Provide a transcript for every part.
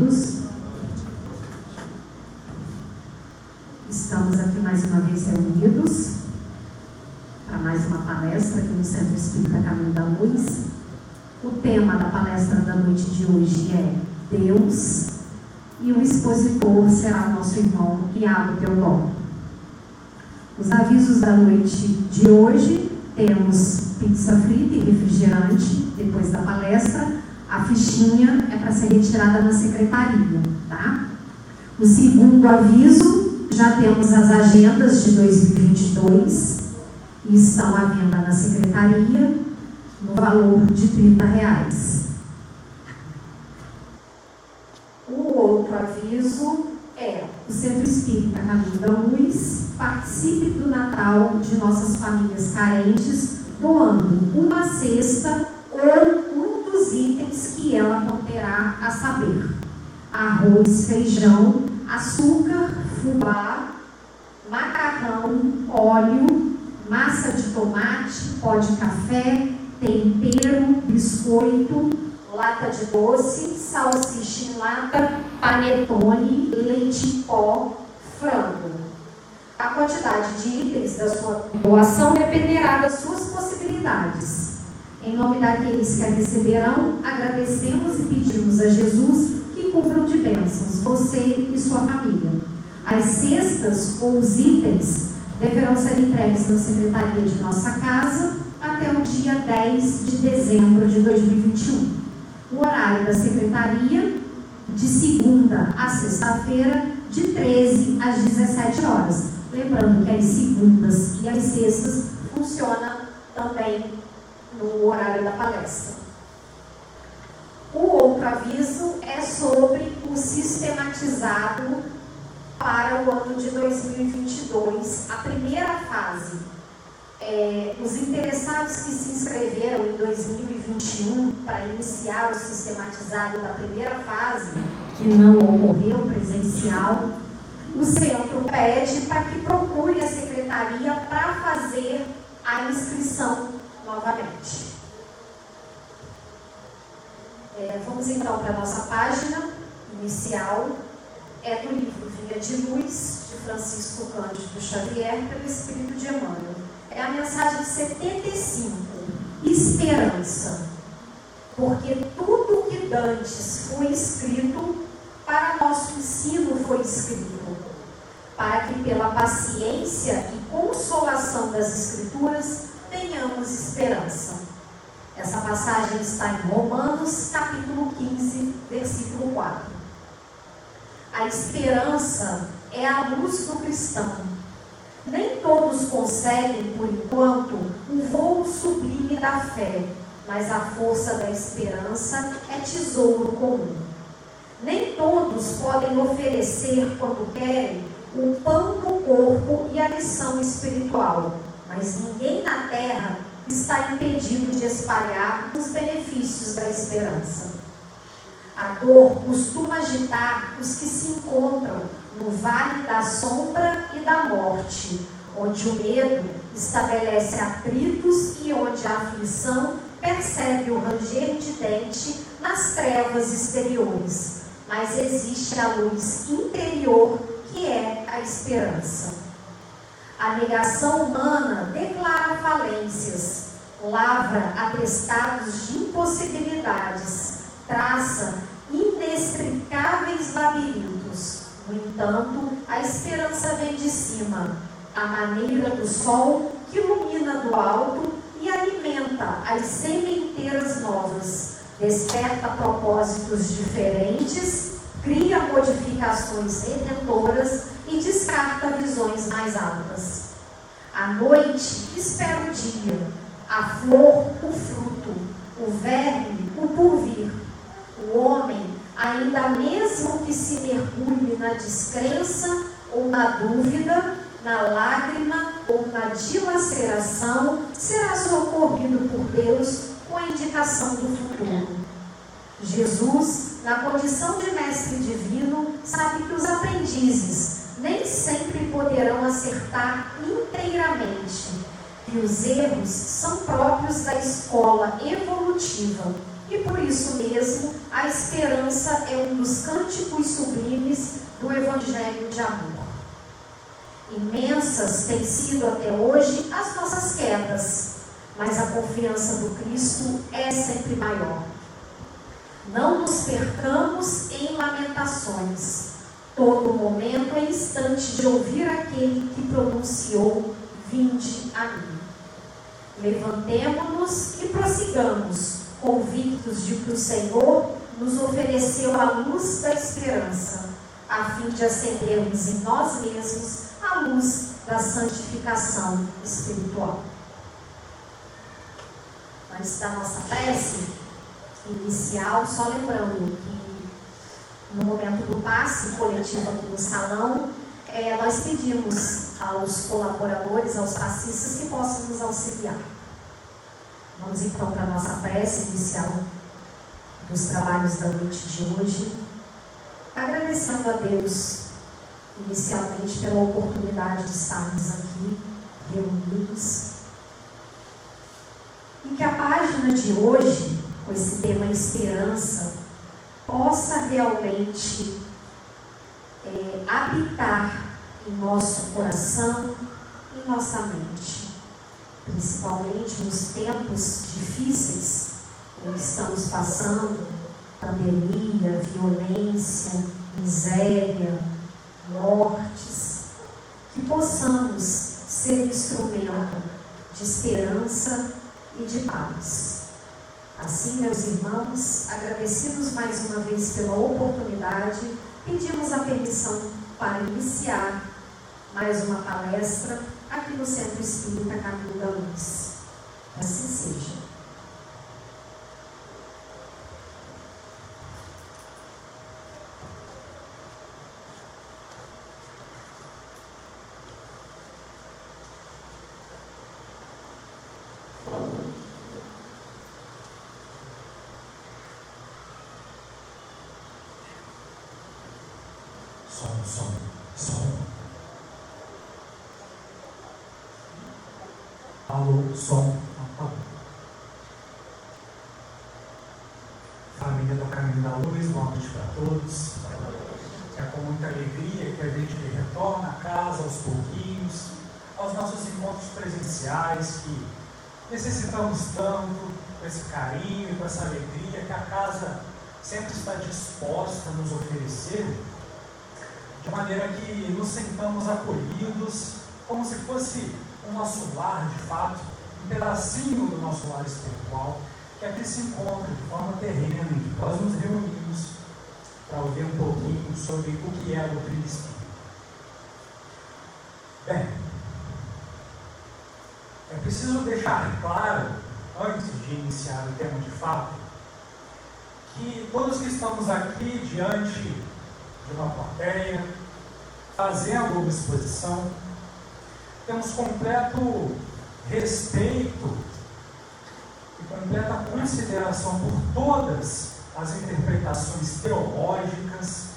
Boa noite a todos. Estamos aqui mais uma vez reunidos para mais uma palestra aqui no Centro Espírita Caminho da Luz. O tema da palestra da noite de hoje é Deus e o expositor será nosso irmão Iago Teodoro. Os avisos da noite de hoje temos pizza frita e refrigerante depois da palestra. A fichinha é para ser retirada na secretaria, tá? O segundo aviso, já temos as agendas de 2022 e estão à venda na secretaria no valor de 30 reais. O outro aviso é o Centro Espírita Caminho da Luz participe do Natal de nossas famílias carentes doando uma cesta ou itens que ela conterá a saber: arroz, feijão, açúcar, fubá, macarrão, óleo, massa de tomate, pó de café, tempero, biscoito, lata de doce, salsicha em lata, panetone, leite em pó, frango. A quantidade de itens da sua doação dependerá das suas possibilidades. Em nome daqueles que a receberão, agradecemos e pedimos a Jesus que cubram de bênçãos você e sua família. As cestas ou os itens deverão ser entregues na secretaria de nossa casa até o dia 10 de dezembro de 2021. O horário da secretaria, de segunda a sexta-feira, de 13 às 17 horas. Lembrando que as segundas e as sextas funciona também no horário da palestra. O outro aviso é sobre o sistematizado para o ano de 2022, a primeira fase. É, os interessados que se inscreveram em 2021 para iniciar o sistematizado da primeira fase, que não ocorreu presencial, o centro pede para que procure a secretaria para fazer a inscrição novamente. É, vamos então para a nossa página inicial. É do livro Vinha de Luz, de Francisco Cândido Xavier, pelo Espírito de Emmanuel. É a mensagem 75. Esperança. Porque tudo que dantes foi escrito, para nosso ensino foi escrito, para que pela paciência e consolação das Escrituras tenhamos esperança. Essa passagem está em Romanos, capítulo 15, versículo 4. A esperança é a luz do cristão. Nem todos conseguem, por enquanto, o voo sublime da fé, mas a força da esperança é tesouro comum. Nem todos podem oferecer, quando querem, o pão do corpo e a lição espiritual, mas ninguém na terra está impedido de espalhar os benefícios da esperança. A dor costuma agitar os que se encontram no vale da sombra e da morte, onde o medo estabelece atritos e onde a aflição percebe o ranger de dente nas trevas exteriores. Mas existe a luz interior que é a esperança. A negação humana declara falências, lavra atestados de impossibilidades, traça inextricáveis labirintos. No entanto, a esperança vem de cima, a maneira do sol que ilumina do alto e alimenta as sementeiras novas, desperta propósitos diferentes, cria modificações redentoras e descarta visões mais altas. A noite espera o dia, a flor o fruto, o verme o porvir, o homem, ainda mesmo que se mergulhe na descrença ou na dúvida, na lágrima ou na dilaceração, será socorrido por Deus com a indicação do futuro. Jesus, na condição de mestre divino, sabe que os aprendizes nem sempre poderão acertar inteiramente, e os erros são próprios da escola evolutiva e por isso mesmo a esperança é um dos cânticos sublimes do Evangelho de amor. Imensas têm sido até hoje as nossas quedas, mas a confiança do Cristo é sempre maior. Não nos percamos em lamentações. Todo momento é instante de ouvir aquele que pronunciou: Vinde a mim. Levantemo-nos e prossigamos, convictos de que o Senhor nos ofereceu a luz da esperança, a fim de acendermos em nós mesmos a luz da santificação espiritual. Antes da nossa prece inicial, só lembrando que no momento do passe coletivo aqui no salão, é, nós pedimos aos colaboradores, aos passistas, que possam nos auxiliar. Vamos então para a nossa prece inicial dos trabalhos da noite de hoje, agradecendo a Deus, inicialmente, pela oportunidade de estarmos aqui reunidos. E que a página de hoje, com esse tema esperança, possa realmente é, habitar em nosso coração, em nossa mente, principalmente nos tempos difíceis que estamos passando pandemia, violência, miséria, mortes, que possamos ser instrumento de esperança e de paz. Assim, meus irmãos, agradecidos mais uma vez pela oportunidade, pedimos a permissão para iniciar mais uma palestra aqui no Centro Espírita Caminho da Luz. Assim seja. Som Família do Caminho da Luz, boa noite para todos. É com muita alegria que a gente retorna a casa aos pouquinhos, aos nossos encontros presenciais que necessitamos tanto, com esse carinho, com essa alegria que a casa sempre está disposta a nos oferecer, de maneira que nos sentamos acolhidos, como se fosse o nosso lar de fato, um pedacinho do nosso lar espiritual, que aqui se encontra de forma terrena, em que nós nos reunimos para ouvir um pouquinho sobre o que é a doutrina espírita. Bem, é preciso deixar claro, antes de iniciar o tema de fato, que todos que estamos aqui diante de uma plateia, fazendo uma exposição, temos completo respeito e completa consideração por todas as interpretações teológicas,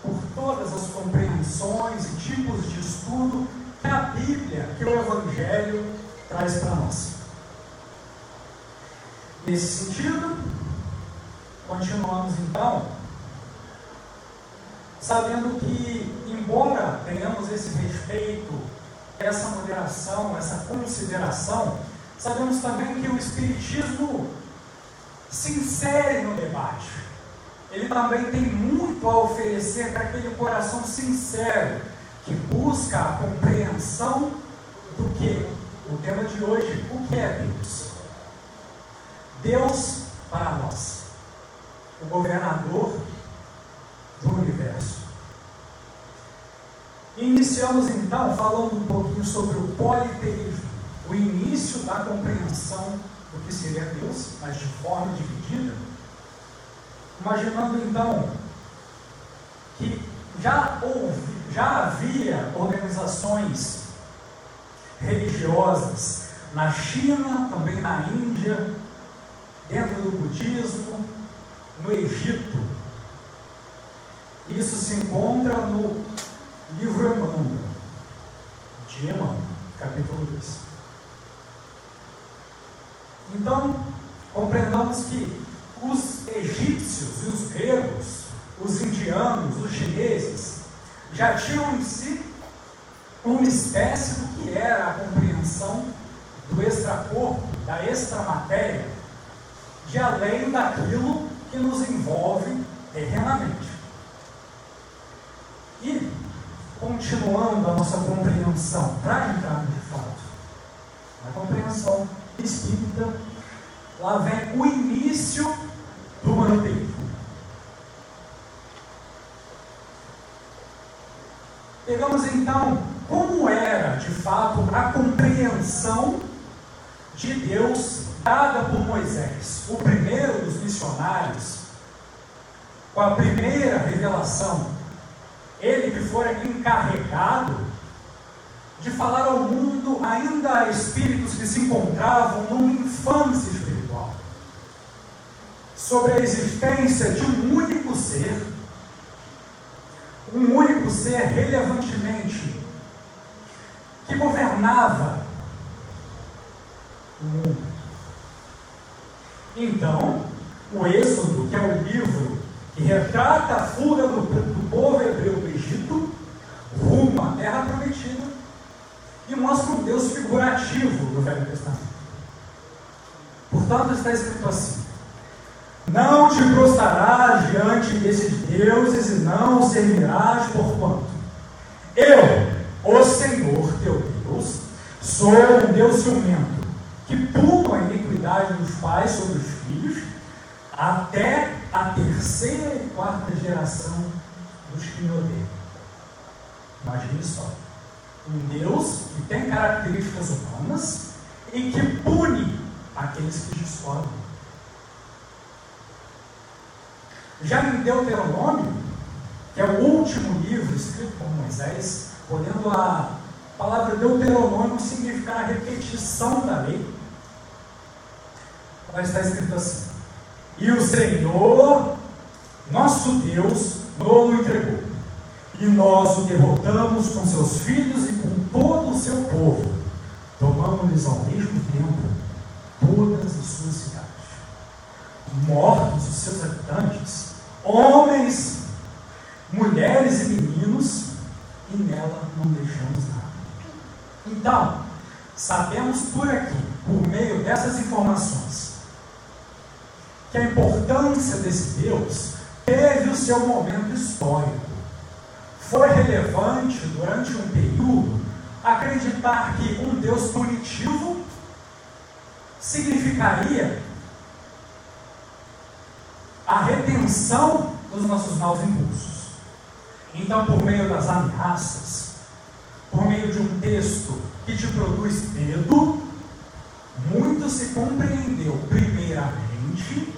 por todas as compreensões e tipos de estudo que a Bíblia, que o Evangelho traz para nós. Nesse sentido, continuamos então, sabendo que, embora tenhamos esse respeito essa moderação, essa consideração, sabemos também que o Espiritismo se insere no debate. Ele também tem muito a oferecer para aquele coração sincero que busca a compreensão do que? O tema de hoje, o que é Deus? Deus para nós, o governador do universo. Iniciamos então falando um pouquinho sobre o politeísmo, o início da compreensão do que seria Deus, mas de forma dividida. Imaginando então que já, houve, já havia organizações religiosas na China, também na Índia, dentro do budismo, no Egito. Isso se encontra no Livro Emmanuel, de Emmanuel, capítulo 2. Então, compreendamos que os egípcios e os gregos, os indianos, os chineses, já tinham em si uma espécie do que era a compreensão do extracorpo, da extramatéria, de além daquilo que nos envolve terrenamente. E, continuando a nossa compreensão, para entrar de fato na compreensão espírita, lá vem o início do monoteísmo. Pegamos então como era de fato a compreensão de Deus dada por Moisés, o primeiro dos missionários, com a primeira revelação, ele fora encarregado de falar ao mundo ainda a espíritos que se encontravam numa infância espiritual, sobre a existência de um único ser, um único ser relevantemente que governava o mundo. Então, o Êxodo, que é o livro que retrata a fuga do, do povo hebreu do Egito, rumo à terra prometida, e mostra um Deus figurativo do Velho Testamento. Portanto, está escrito assim: Não te prostrarás diante desses deuses e não os servirás, porquanto eu, o Senhor teu Deus, sou um Deus ciumento que punam a iniquidade dos pais sobre os filhos, até a terceira e quarta geração dos que me odeiam. Imagine só. Um Deus que tem características humanas e que pune aqueles que discordam. Já em Deuteronômio, que é o último livro escrito por Moisés, olhando a palavra Deuteronômio significa a repetição da lei mas está escrito assim: E o Senhor, nosso Deus, nos entregou, e nós o derrotamos com seus filhos e com todo o seu povo, tomamos-lhes ao mesmo tempo todas as suas cidades. Mortos os seus habitantes, homens, mulheres e meninos, e nela não deixamos nada. Então, sabemos por aqui, por meio dessas informações, que a importância desse Deus teve o seu momento histórico. Foi relevante durante um período acreditar que um Deus punitivo significaria a retenção dos nossos maus impulsos. Então, por meio das ameaças, por meio de um texto que te produz medo, muito se compreendeu, primeiramente,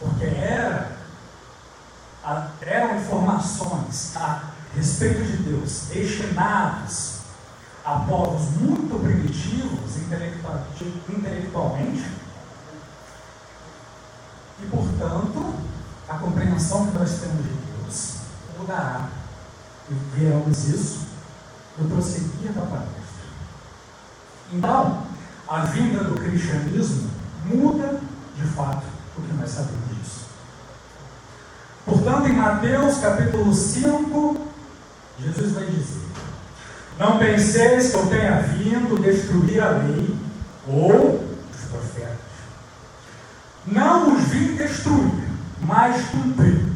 porque era, eram informações a respeito de Deus destinadas a povos muito primitivos intelectualmente, e portanto, a compreensão que nós temos de Deus mudará. E veremos isso no prosseguir da palestra. Então, a vinda do cristianismo muda de fato o que nós sabemos disso. Portanto, em Mateus capítulo 5, Jesus vai dizer: Não penseis que eu tenha vindo destruir a lei ou os profetas. Não os vim destruir, mas cumpri-los.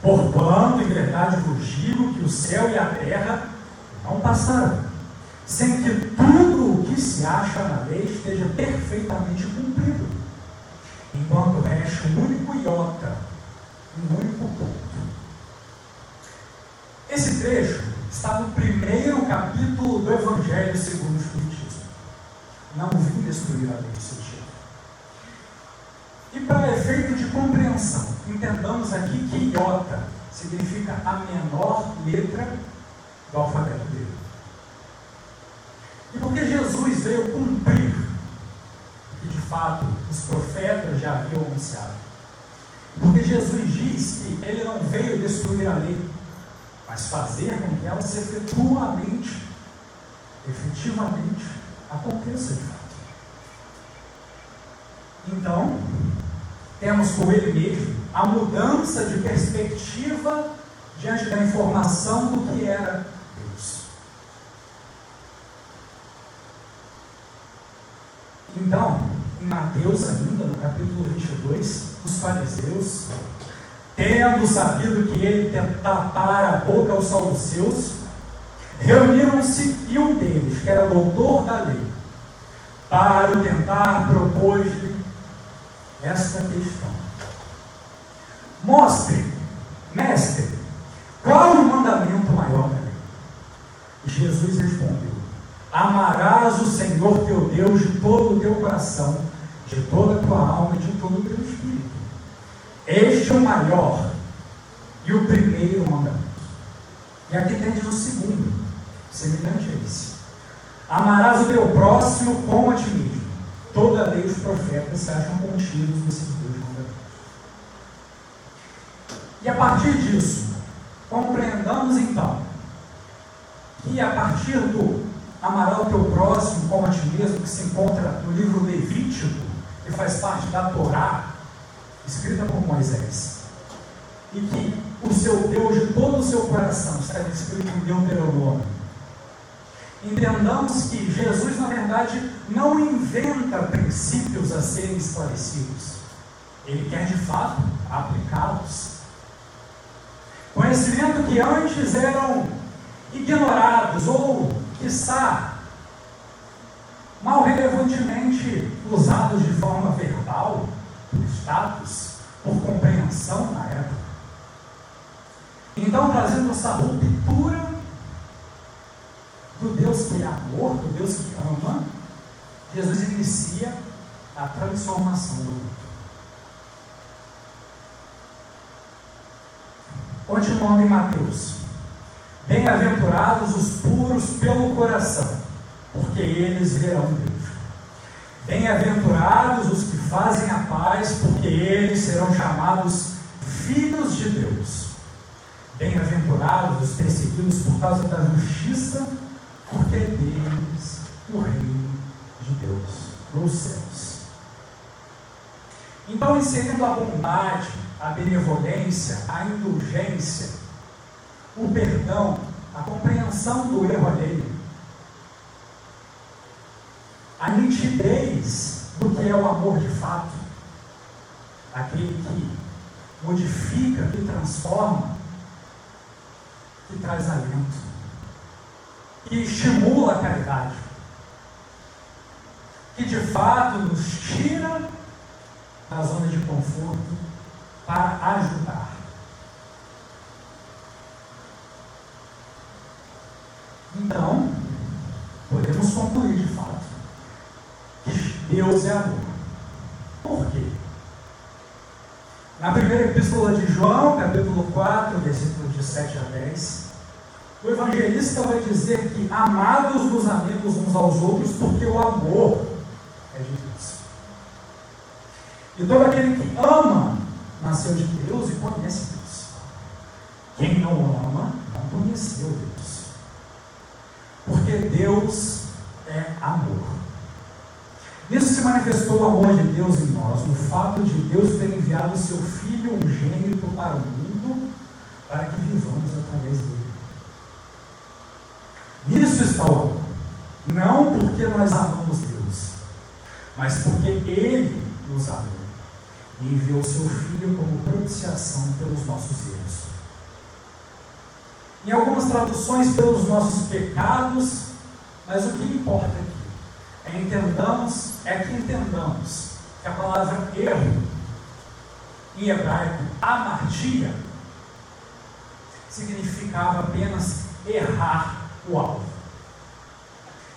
Porquanto, em verdade vos digo que o céu e a terra não passarão, sem que tudo o que se acha na lei esteja perfeitamente cumprido enquanto resta um único iota, um único ponto. Esse trecho está no primeiro capítulo do Evangelho segundo o Espiritismo. Não vim destruir a lei, seu título. E para efeito de compreensão, entendamos aqui que iota significa a menor letra do alfabeto dele. E porque Jesus veio cumprir que de fato os profetas já haviam anunciado. Porque Jesus diz que ele não veio destruir a lei, mas fazer com que ela efetuamente, efetivamente, aconteça de fato. Então, temos com ele mesmo a mudança de perspectiva diante da informação do que era Deus. Então, em Mateus ainda, no capítulo 22, os fariseus, tendo sabido que ele tapara a boca aos saduceus, reuniram-se e um deles, que era doutor da lei, para o tentar propôs-lhe esta questão. Mostre, mestre, qual o mandamento maior da lei? Jesus respondeu: Amarás o Senhor teu Deus de todo o teu coração, de toda a tua alma e de todo o teu espírito. Este é o maior e o primeiro mandamento. E aqui tens o segundo, semelhante a esse. Amarás o teu próximo como a ti mesmo. Toda lei os profetas se acham contidos nesses dois mandamentos. E a partir disso, compreendamos então que a partir do amarás o teu próximo como a ti mesmo, que se encontra no livro Levítico, que faz parte da Torá, escrita por Moisés, e que o seu Deus de todo o seu coração está escrito em Deuteronômio. Entendamos que Jesus, na verdade, não inventa princípios a serem esclarecidos. Ele quer, de fato, aplicá-los. Conhecimento que antes eram ignorados ou, quiçá, mal relevantemente usados de forma verbal, por compreensão na época. Então, trazendo essa ruptura do Deus que é amor, do Deus que ama, Jesus inicia a transformação do mundo. Continuando em Mateus. Bem-aventurados os puros pelo coração, porque eles verão Deus. Bem-aventurados os que fazem a paz, porque eles serão chamados filhos de Deus. Bem-aventurados os perseguidos por causa da justiça, porque é deles o reino de Deus nos céus. Então, inserindo a bondade, a benevolência, a indulgência, o perdão, a compreensão do erro alheio, a nitidez do que é o amor de fato, aquele que modifica, que transforma, que traz alento, que estimula a caridade, que de fato nos tira da zona de conforto para ajudar. Então, podemos concluir de fato Deus é amor. Por quê? Na primeira epístola de João, capítulo 4, versículos de 7 a 10, o evangelista vai dizer que amados nos amigos uns aos outros, porque o amor é de Deus. E todo aquele que ama nasceu de Deus e conhece Deus. Quem não ama não conheceu Deus. Porque Deus é amor. Nisso se manifestou o amor de Deus em nós, no fato de Deus ter enviado o seu Filho unigênito para o mundo, para que vivamos através dele. Nisso está o amor. Não porque nós amamos Deus, mas porque Ele nos amou e enviou seu Filho como propiciação pelos nossos erros. Em algumas traduções, pelos nossos pecados, mas o que importa aqui entendamos, é que entendamos que a palavra erro, em hebraico, amartia, significava apenas errar o alvo.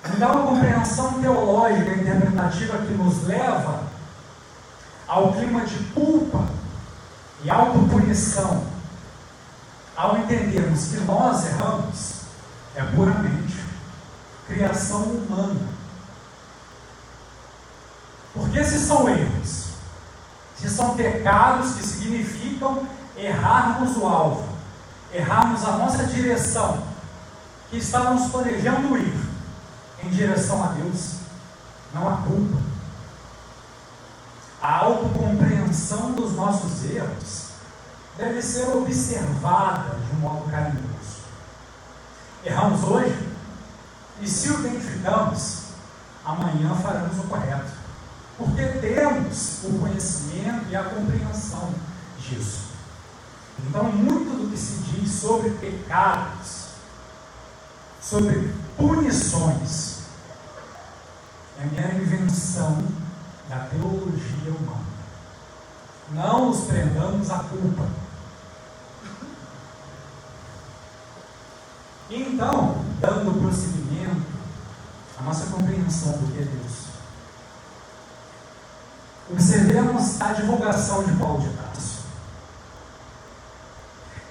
Então, uma compreensão teológica interpretativa que nos leva ao clima de culpa e autopunição, ao entendermos que nós erramos, é puramente criação humana. Porque se são erros, se são pecados que significam errarmos o alvo, errarmos a nossa direção, que estávamos planejando ir em direção a Deus, não há culpa. a autocompreensão dos nossos erros deve ser observada de um modo carinhoso. Erramos hoje? E se o identificamos, amanhã faremos o correto. Porque temos o conhecimento e a compreensão disso. Então, muito do que se diz sobre pecados, sobre punições, é mera invenção da teologia humana. Não nos prendamos à culpa. Então, dando prosseguimento à nossa compreensão do que é Deus, observemos a divulgação de Paulo de Tarso.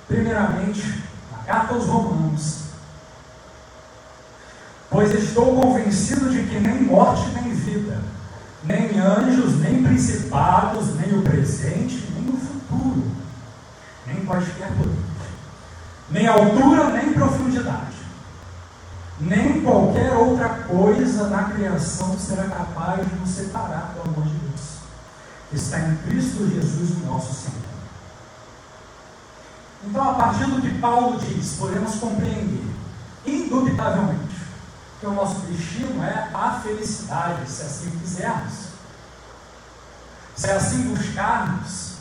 Primeiramente, na carta aos Romanos, pois estou convencido de que nem morte nem vida, nem anjos, nem principados, nem o presente, nem o futuro, nem quaisquer poder nem altura, nem profundidade, nem qualquer outra coisa na criação será capaz de nos separar do amor de Deus, está em Cristo Jesus, nosso Senhor. Então, a partir do que Paulo diz, podemos compreender, indubitavelmente, que o nosso destino é a felicidade, se assim quisermos. Se assim buscarmos,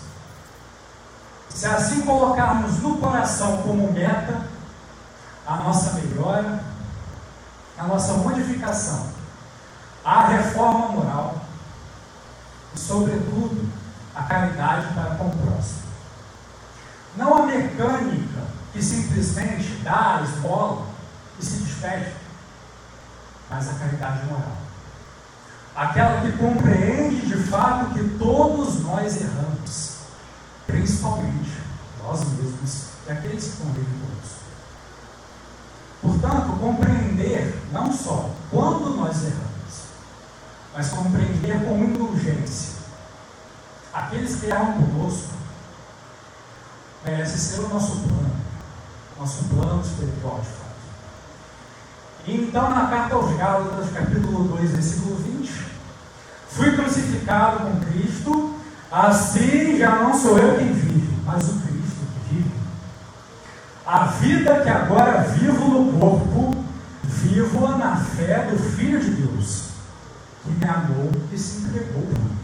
se assim colocarmos no coração como meta a nossa melhora, a nossa modificação, a reforma moral sobretudo, a caridade para com o próximo. Não a mecânica que simplesmente dá a esmola e se despede, mas a caridade moral. Aquela que compreende de fato que todos nós erramos principalmente nós mesmos e aqueles que convivem conosco. Portanto, compreender não só quando nós erramos, mas compreender com indulgência aqueles que erram conosco merece ser o nosso plano, nosso plano espiritual de fato. E então, na carta aos Gálatas, capítulo 2, versículo 20, fui crucificado com Cristo Assim já não sou eu quem vive, mas o Cristo que vive. A vida que agora vivo no corpo, vivo na fé do Filho de Deus, me amou e se entregou por mim.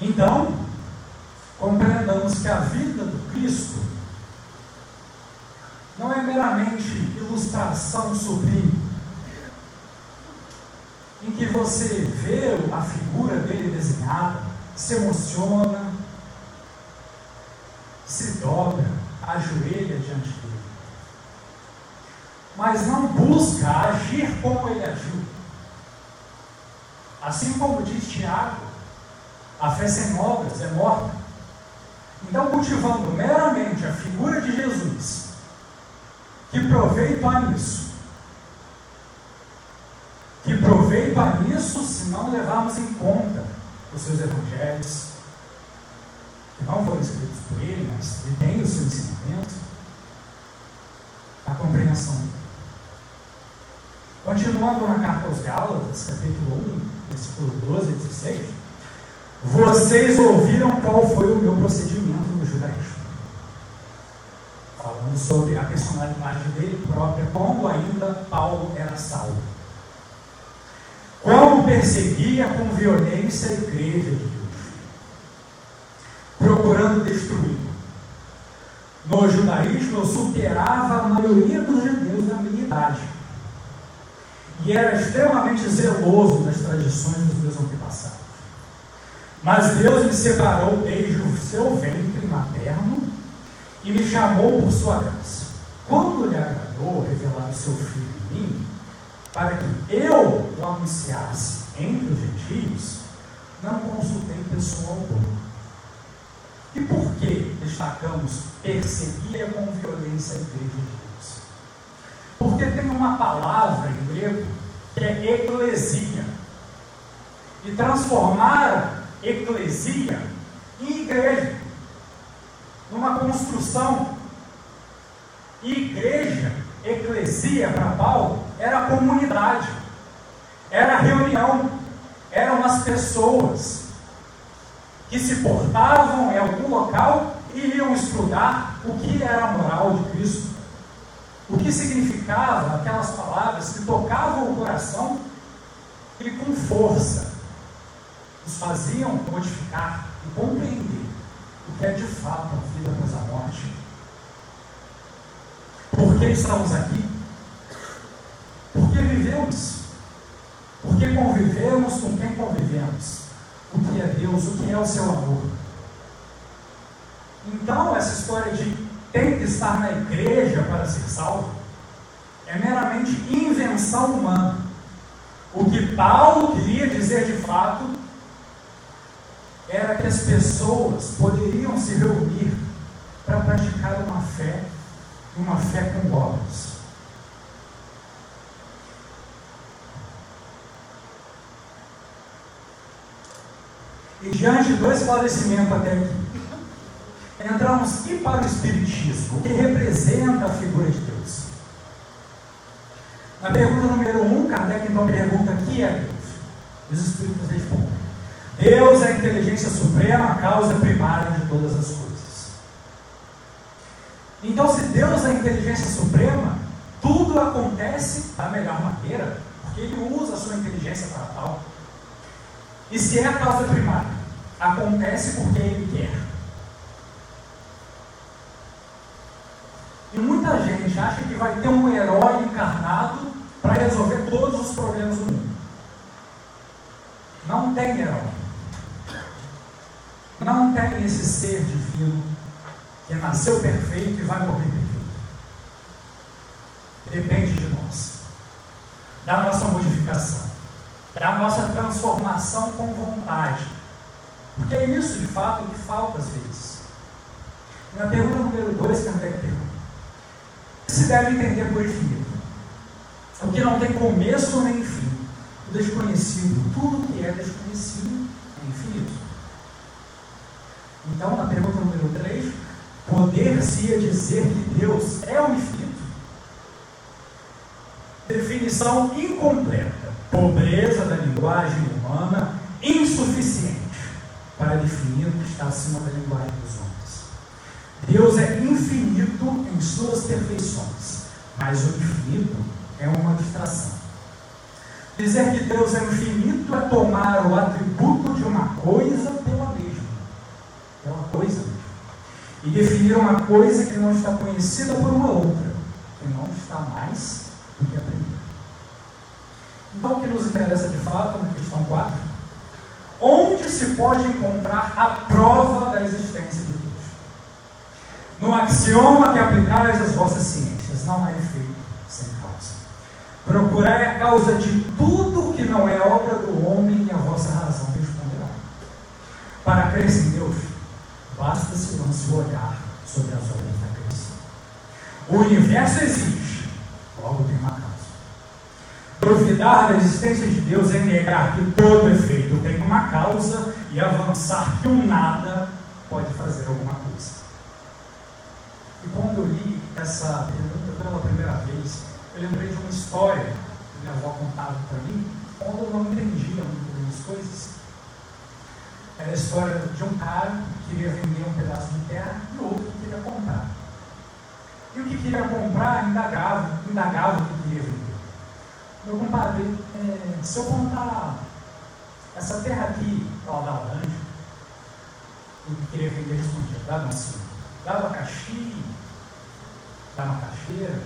Então, compreendamos que a vida do Cristo não é meramente ilustração sublime em que você vê a figura dele desenhada, se emociona, se dobra, ajoelha diante dele. Mas não busca agir como ele agiu. Assim como diz Tiago, a fé sem obras é morta. Então, cultivando meramente a figura de Jesus, que proveito há nisso? Que proveito há nisso se não levarmos em conta os seus evangelhos, que não foram escritos por ele, mas ele tem o seu ensinamento, a compreensão Continuando na carta aos Gálatas, capítulo 1, versículo 12 e 16, vocês ouviram qual foi o meu procedimento no judaísmo. Falando sobre a personalidade dele própria, quando ainda Paulo era salvo como perseguia com violência a igreja de Deus, procurando destruí No judaísmo, eu superava a maioria dos judeus da minha idade. E era extremamente zeloso das tradições dos meus antepassados. Mas Deus me separou desde o seu ventre materno e me chamou por sua graça. Quando lhe agradou revelar o seu filho em mim, para que eu o anunciasse entre os gentios, não consultei pessoa alguma. E por que destacamos perseguir com violência a igreja de Deus? Porque tem uma palavra em grego que é eclesia. E transformar eclesia em igreja, numa construção. Igreja, eclesia para Paulo, era comunidade, era reunião, eram as pessoas que se portavam em algum local e iam estudar o que era a moral de Cristo. O que significava aquelas palavras que tocavam o coração e com força nos faziam modificar e compreender o que é de fato a vida após a morte. Por que estamos aqui? Porque vivemos. Porque convivemos com quem convivemos. O que é Deus, o que é o seu amor. Então, essa história de tem que estar na igreja para ser salvo é meramente invenção humana. O que Paulo queria dizer de fato era que as pessoas poderiam se reunir para praticar uma fé, uma fé com obras. E diante do esclarecimento até aqui, entramos aqui para o Espiritismo, que representa a figura de Deus. Na pergunta número 1, um, Kardec então pergunta: que é Deus? Os Espíritos respondem: Deus é a inteligência suprema, a causa primária de todas as coisas. Então, se Deus é a inteligência suprema, tudo acontece da melhor maneira, porque Ele usa a sua inteligência para tal. E se é a causa primária, acontece porque Ele quer. E muita gente acha que vai ter um herói encarnado para resolver todos os problemas do mundo. Não tem herói. Não tem esse ser divino que nasceu perfeito e vai morrer perfeito. Depende de nós, da nossa modificação, da nossa transformação com vontade. Porque é isso de fato que falta às vezes. Na pergunta número 2, Kardec pergunta: se deve entender por infinito? O que não tem começo nem fim. O desconhecido, tudo que é desconhecido é infinito. Então, na pergunta número 3, poder-se dizer que Deus é o infinito? Definição incompleta. Pobreza da linguagem humana, insuficiente para definir o que está acima da linguagem dos homens. Deus é infinito em suas perfeições, mas o infinito é uma abstração. Dizer que Deus é infinito é tomar o atributo de uma coisa pela mesma, pela coisa e definir uma coisa que não está conhecida por uma outra, que não está mais do que a primeira. Então, o que nos interessa de fato, na questão 4, onde se pode encontrar a prova da existência de? No axioma que aplicais às vossas ciências, não há efeito sem causa. Procurai a causa de tudo que não é obra do homem e a vossa razão responderá. Para crer em Deus, basta-se não se olhar sobre as obras da criação. O universo existe, logo tem uma causa. Duvidar da existência de Deus é negar que todo efeito tem uma causa e avançar que um nada pode fazer alguma coisa. E quando eu li essa pergunta pela primeira vez, eu lembrei de uma história que minha avó contava para mim, quando eu não entendia muito as coisas. Era a história de um cara que queria vender um pedaço de terra e outro que queria comprar. E o que queria comprar indagava, indagava o que queria vender. Meu compadre, é, se eu comprar essa terra aqui, ó, da laranja, o que queria vender respondia, dá não, senhor. Dá abacaxi, dá macaxeira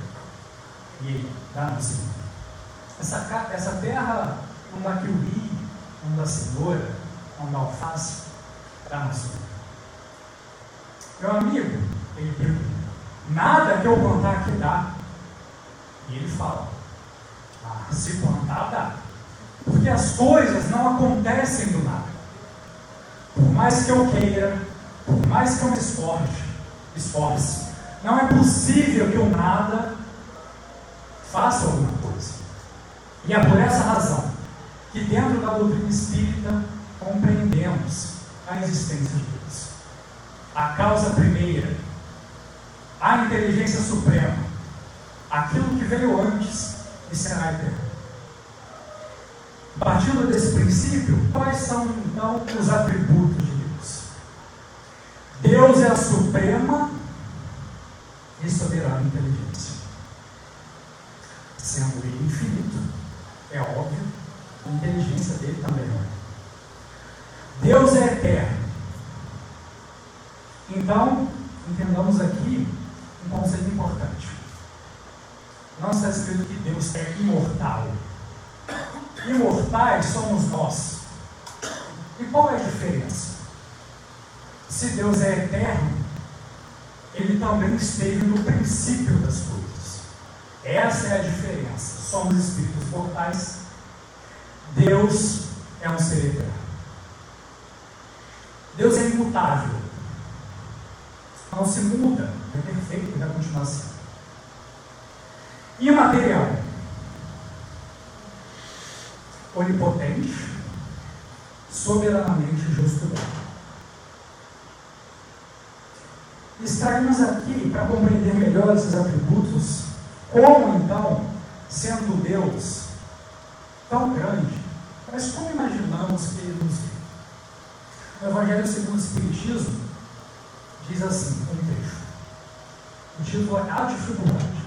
e dá assim. Essa, essa terra não dá quiuí, não dá cenoura, não dá alface, dá assim. Meu amigo, ele pergunta, nada que eu plantar aqui dá. E ele fala, ah, se plantar dá. Porque as coisas não acontecem do nada. Por mais que eu queira, por mais que eu me esforce, esforce não é possível que o nada faça alguma coisa. E é por essa razão que, dentro da doutrina espírita, compreendemos a existência de Deus. A causa primeira, a inteligência suprema, aquilo que veio antes e será eterno. Partindo desse princípio, quais são então os atributos? Deus é a suprema e soberana inteligência. Sendo ele infinito, é óbvio, a inteligência dele também é. Deus é eterno. Então, entendamos aqui um conceito importante. Não está escrito que Deus é imortal. Imortais somos nós. E qual é a diferença? Se Deus é eterno, ele também esteve no princípio das coisas. Essa é a diferença. Somos espíritos mortais. Deus é um ser eterno. Deus é imutável. Não se muda. É perfeito na continuação. Imaterial. Onipotente. Soberanamente justo. Extraímos aqui, para compreender melhor esses atributos, como então, sendo Deus tão grande, mas como imaginamos que Ele nos vê? No Evangelho segundo o Espiritismo, diz assim, um trecho. O título é A Dificuldade.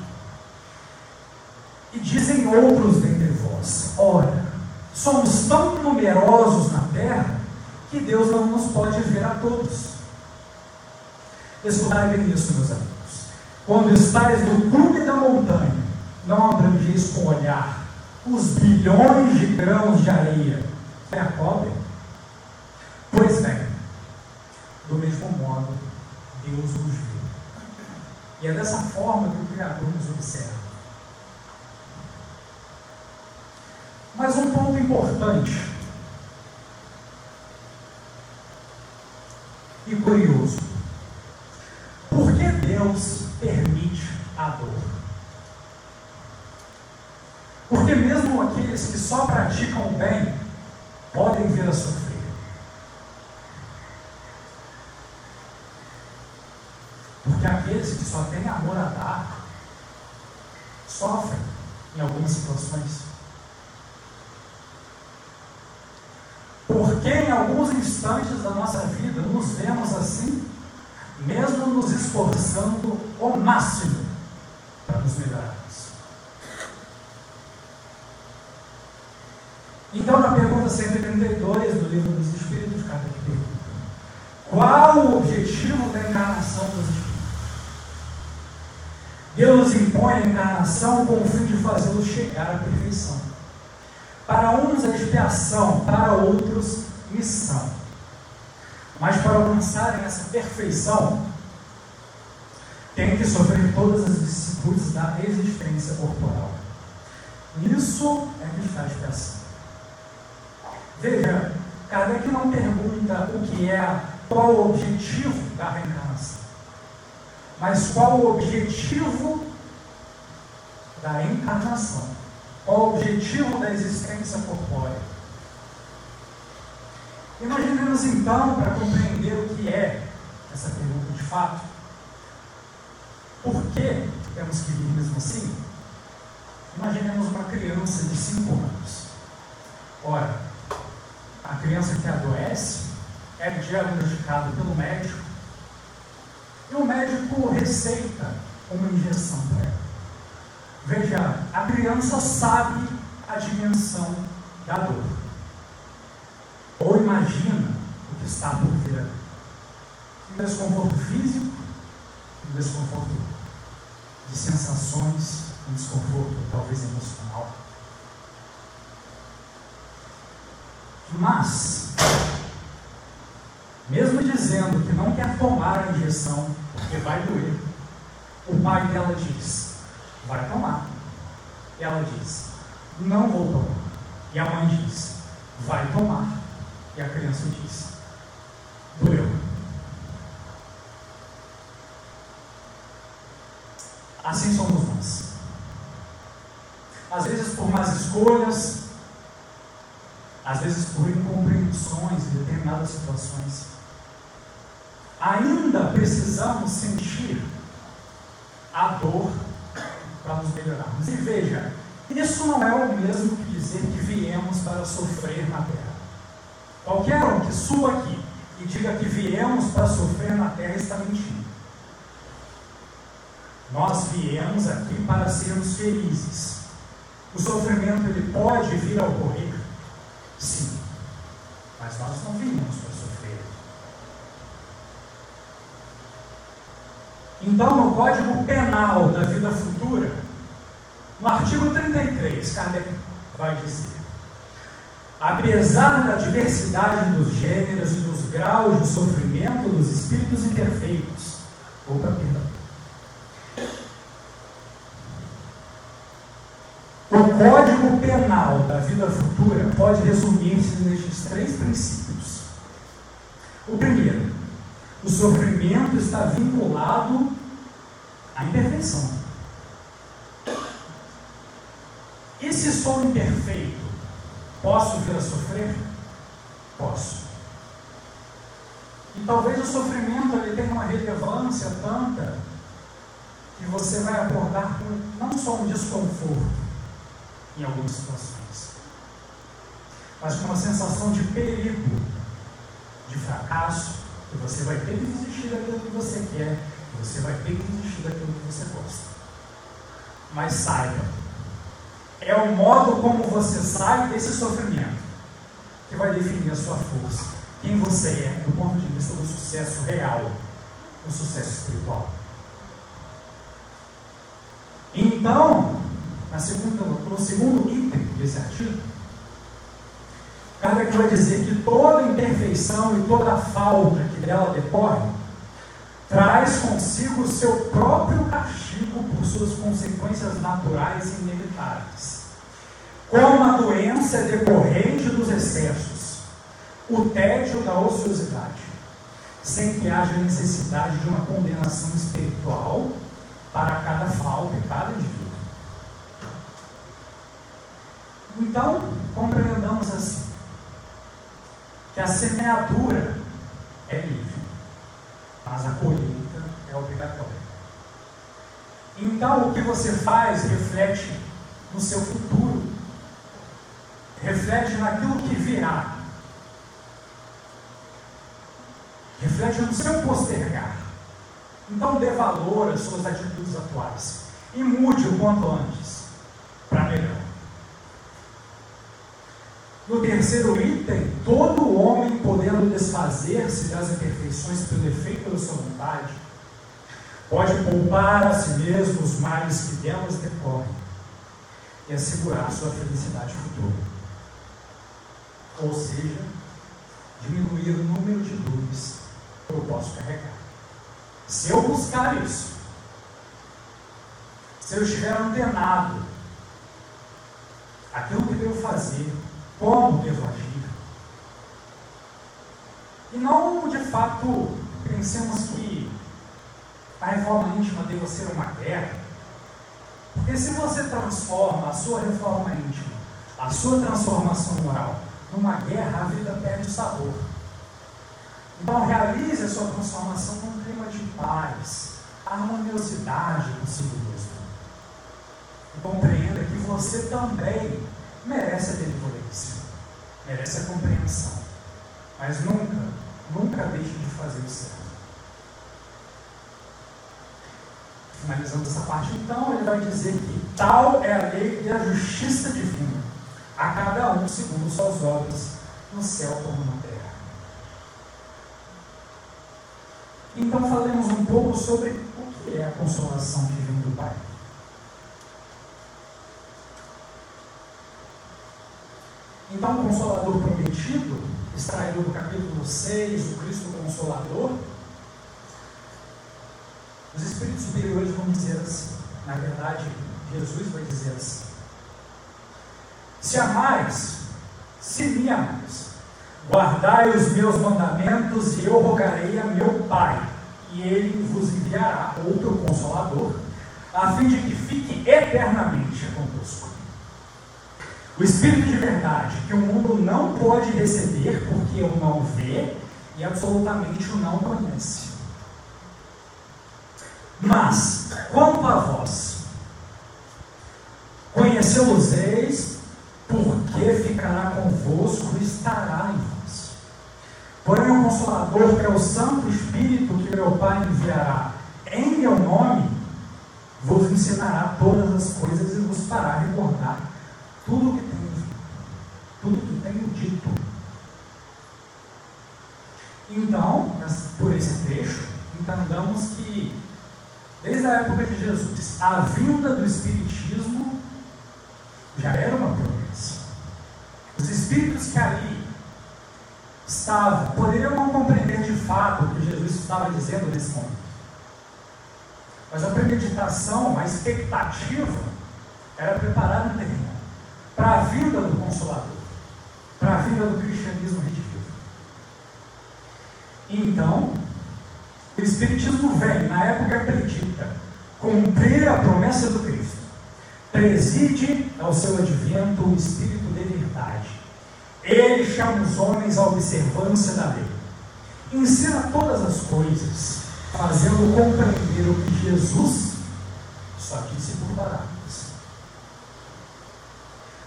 E dizem outros dentre vós: Ora, somos tão numerosos na terra que Deus não nos pode ver a todos. Escutai bem isso, meus amigos. Quando estáis no cume da montanha, não abrangeis com o olhar os bilhões de grãos de areia que a cobrem? Pois bem, do mesmo modo, Deus nos vê. E é dessa forma que o Criador nos observa. Mas um ponto importante e curioso. Deus permite a dor? Porque mesmo aqueles que só praticam o bem podem vir a sofrer. Porque aqueles que só têm amor a dar sofrem em algumas situações. Porque em alguns instantes da nossa vida nos vemos assim, mesmo nos esforçando ao máximo para nos melhorarmos. Então, na pergunta 132 do livro dos Espíritos, cada que pergunta: qual o objetivo da encarnação dos Espíritos? Deus impõe a encarnação com o fim de fazê-los chegar à perfeição. Para uns a expiação, para outros missão. Mas para alcançarem essa perfeição, tem que sofrer todas as vicissitudes da existência corporal. Isso é que está expiação. Veja, Kardec não pergunta o que é, qual o objetivo da reencarnação. Mas qual o objetivo da encarnação? Qual o objetivo da existência corpórea? Imaginemos então, para compreender o que é essa pergunta de fato, por que temos que vir mesmo assim? Imaginemos uma criança de 5 anos. Ora, a criança que adoece é diagnosticada pelo médico e o médico receita uma injeção para ela. Veja, a criança sabe a dimensão da dor. Ou imagina o que está por vir. Um desconforto físico, um desconforto de sensações, um desconforto talvez emocional. Mas, mesmo dizendo que não quer tomar a injeção, porque vai doer, o pai dela diz: vai tomar. Ela diz: não vou tomar. E a mãe diz: vai tomar. E a criança diz: doeu. Assim somos nós. Às vezes por más escolhas, às vezes por incompreensões em determinadas situações, ainda precisamos sentir a dor para nos melhorarmos. E veja, Isso não é o mesmo que dizer que viemos para sofrer na terra. Qualquer um que suba aqui e diga que viemos para sofrer na terra está mentindo. Nós viemos aqui para sermos felizes. O sofrimento ele pode vir a ocorrer? Sim. Mas nós não viemos para sofrer. Então, no Código Penal da Vida Futura, no artigo 33, Kardec vai dizer: apesar da diversidade dos gêneros e dos graus de sofrimento dos espíritos imperfeitos, opa, perdão. O Código Penal da Vida Futura pode resumir-se nestes três princípios. O primeiro, o sofrimento está vinculado à imperfeição. E se sou imperfeito, posso vir a sofrer? Posso. E talvez o sofrimento ele tenha uma relevância tanta que você vai acordar com não só um desconforto em algumas situações, mas com uma sensação de perigo, de fracasso, que você vai ter que desistir daquilo que você quer, que você vai ter que desistir daquilo que você gosta. Mas saiba, é o modo como você sai desse sofrimento que vai definir a sua força, quem você é do ponto de vista do sucesso real, do sucesso espiritual. Então, na segunda, no segundo item desse artigo, Kardec vai dizer que toda imperfeição e toda falta que dela decorre traz consigo o seu próprio castigo por suas consequências naturais e inevitáveis. Como a doença é decorrente dos excessos, o tédio da ociosidade, sem que haja necessidade de uma condenação espiritual para cada falta e cada indivíduo. Então, compreendamos assim que a semeadura é livre, mas a colheita é obrigatória. Então, o que você faz reflete no seu futuro, reflete naquilo que virá, reflete no seu postergar. Então, dê valor às suas atitudes atuais e mude o quanto antes para melhor. No terceiro item, todo homem podendo desfazer-se das imperfeições pelo efeito da sua vontade, pode poupar a si mesmo os males que delas decorrem e assegurar sua felicidade futura. Ou seja, diminuir o número de dores que eu posso carregar. Se eu buscar isso, se eu estiver antenado, aquilo que devo fazer, como devo agir. E não, de fato, pensemos que a reforma íntima deva ser uma guerra. Porque se você transforma a sua reforma íntima, a sua transformação moral, numa guerra, a vida perde o sabor. Então, realize a sua transformação num clima de paz, harmoniosidade consigo mesmo. E compreenda que você também merece a benevolência, merece a compreensão, mas nunca, nunca deixe de fazer o certo. Finalizando essa parte, então, ele vai dizer que tal é a lei e a justiça divina, a cada um segundo suas obras, no céu como na terra. Então, falemos um pouco sobre o que é a consolação vem do Pai. Então, o Consolador prometido, extraído do capítulo 6, o Cristo Consolador, os espíritos superiores vão dizer assim, na verdade, Jesus vai dizer assim: Se amais, se me amais, guardai os meus mandamentos e eu rogarei a meu Pai, e ele vos enviará outro Consolador, a fim de que fique eternamente convosco. O Espírito de verdade, que o mundo não pode receber porque o não vê e absolutamente o não conhece. Mas, quanto a vós, Conhecê-los-eis, porque ficará convosco e estará em vós. Porém, o Consolador, que é o Santo Espírito que meu Pai enviará em meu nome, vos ensinará todas as coisas e vos fará recordar tudo o que tenho, tudo que tenho dito. Então, por esse trecho, entendamos que, desde a época de Jesus, a vinda do Espiritismo já era uma promessa. Os espíritos que ali estavam poderiam não compreender de fato o que Jesus estava dizendo nesse momento. Mas a premeditação, a expectativa, era preparar o terreno para a vinda do Consolador, para a vinda do cristianismo redivivo. Então, o Espiritismo vem, na época acredita, cumprir a promessa do Cristo. Preside ao seu advento o Espírito de verdade. Ele chama os homens à observância da lei. Ensina todas as coisas fazendo compreender o que Jesus só disse por parábolas.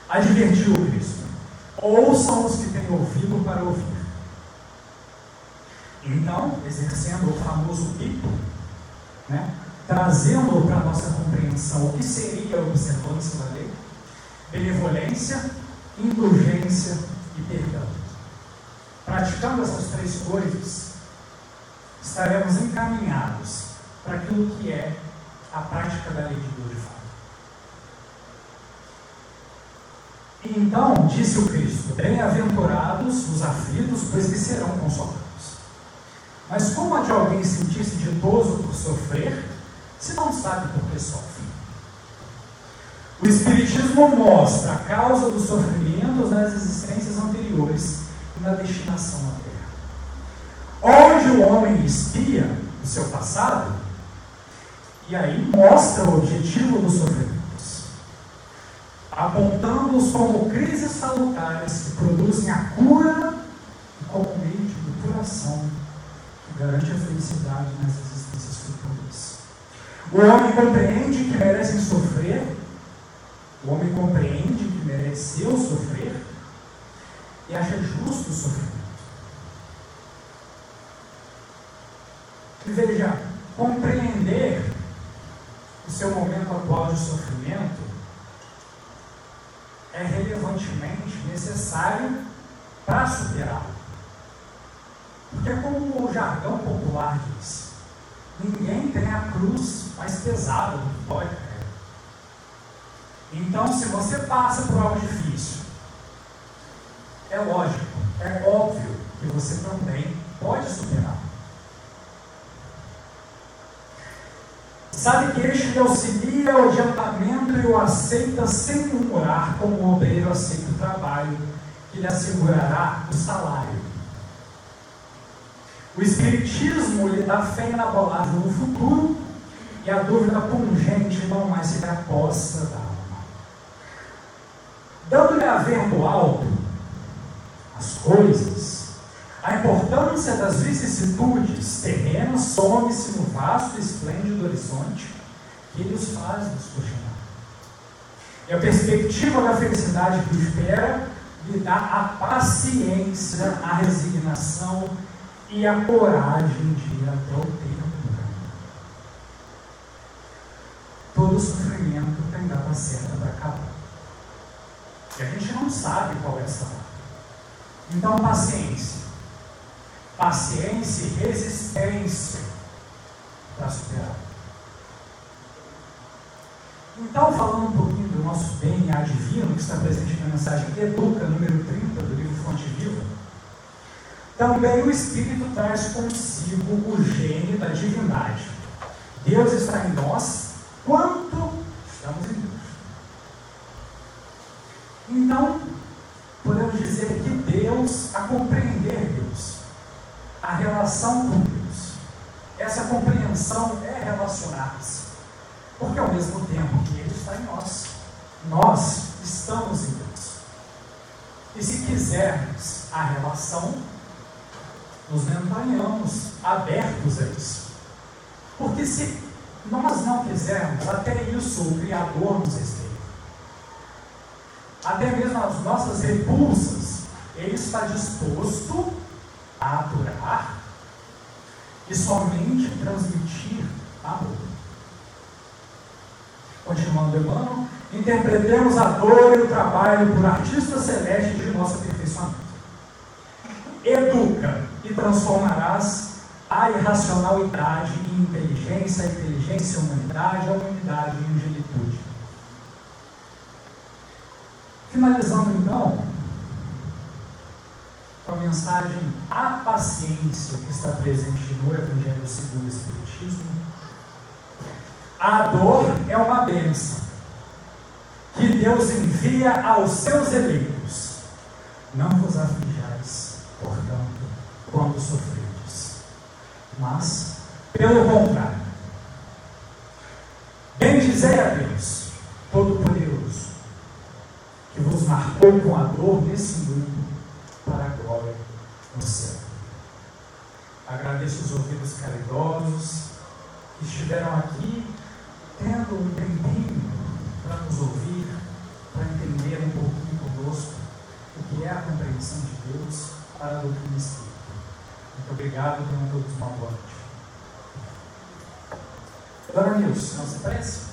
Advertiu Cristo: ouçam os que têm ouvido para ouvir. Então, exercendo o famoso pipo, né, trazendo para a nossa compreensão o que seria a observância da lei, benevolência, indulgência e perdão. Praticando essas três coisas, estaremos encaminhados para aquilo que é a prática da lei de. E então, disse o Cristo: Bem-aventurados os aflitos, pois que serão consolados. Mas como há de alguém sentir-se ditoso por sofrer, se não sabe por que sofre? O Espiritismo mostra a causa dos sofrimentos nas existências anteriores e na destinação à Terra. Onde o homem espia o seu passado, e aí mostra o objetivo dos sofrimentos, apontando-os como crises salutares que produzem a cura e como meio de depuração que garante a felicidade nas existências futuras. O homem compreende que merecem sofrer, o homem compreende que mereceu sofrer e acha justo o sofrimento. Veja, compreender o seu momento atual de sofrimento é relevantemente necessário para superá-lo. Porque, como o jargão popular diz, ninguém tem a cruz mais pesada do que pode carregar. Então, se você passa por algo difícil, é lógico, é óbvio que você também pode superar. Sabe que este lhe auxilia o adiantamento e o aceita sem murmurar, como o obreiro aceita o trabalho, que lhe assegurará o salário. O Espiritismo lhe dá fé inabalável no futuro e a dúvida pungente não mais se posta da alma. Dando-lhe a ver do alto as coisas, a importância das vicissitudes terrenas some-se no vasto e esplêndido horizonte que ele os faz nos questionar. E a perspectiva da felicidade que espera lhe dá a paciência, a resignação e a coragem de ir até o caminho. Todo sofrimento tem data certa para acabar. E a gente não sabe qual é essa data. Então, paciência paciência e resistência para superar. Então, falando um pouquinho do nosso DNA divino, que está presente na mensagem Educa, número 30 do também o Espírito traz consigo o gene da divindade. Deus está em nós quanto estamos em Deus. Então, podemos dizer que Deus, a compreender Deus, a relação com Deus. Essa compreensão é relacionar-se. Porque ao mesmo tempo que Ele está em nós, nós estamos em Deus. E se quisermos a relação, nos mantenhamos abertos a isso. Porque se nós não quisermos, até isso o Criador nos respeita. até mesmo as nossas repulsas, Ele está disposto a aturar e somente transmitir amor. Continuando Emmanuel, interpretemos a dor e o trabalho por artista celeste de nosso aperfeiçoamento. Educa e transformarás a irracionalidade em inteligência, a inteligência em humanidade, a humanidade em angelitude. Finalizando então, com a mensagem A paciência que está presente no Evangelho segundo o Espiritismo, a dor é uma bênção que Deus envia aos seus eleitos. Não vos portanto, quando sofredes, mas, pelo contrário, bendizei a Deus, Todo-Poderoso, que vos marcou com a dor nesse mundo para a glória no céu. Agradeço os ouvidos caridosos que estiveram aqui tendo um tempinho para nos ouvir, para entender um pouquinho conosco o que é a compreensão de Deus para a doutrina espírita. Muito obrigado e tenham todos uma boa noite. Dona Nilson, não se prece?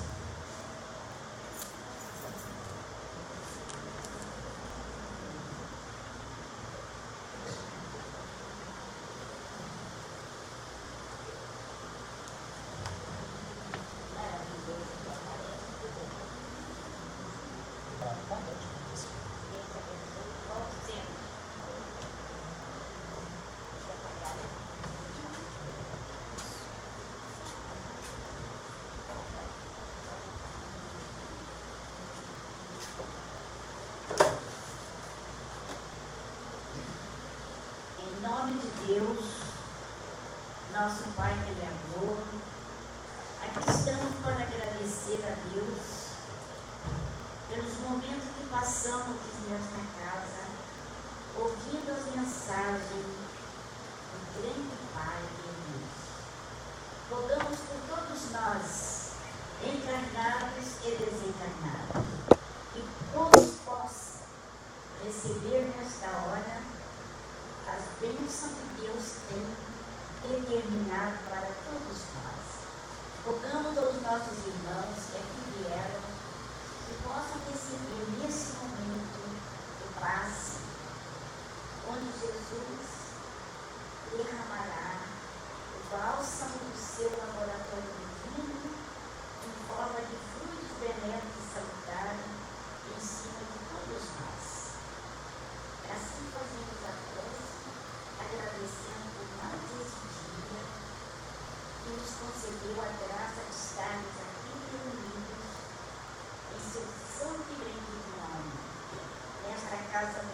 Assim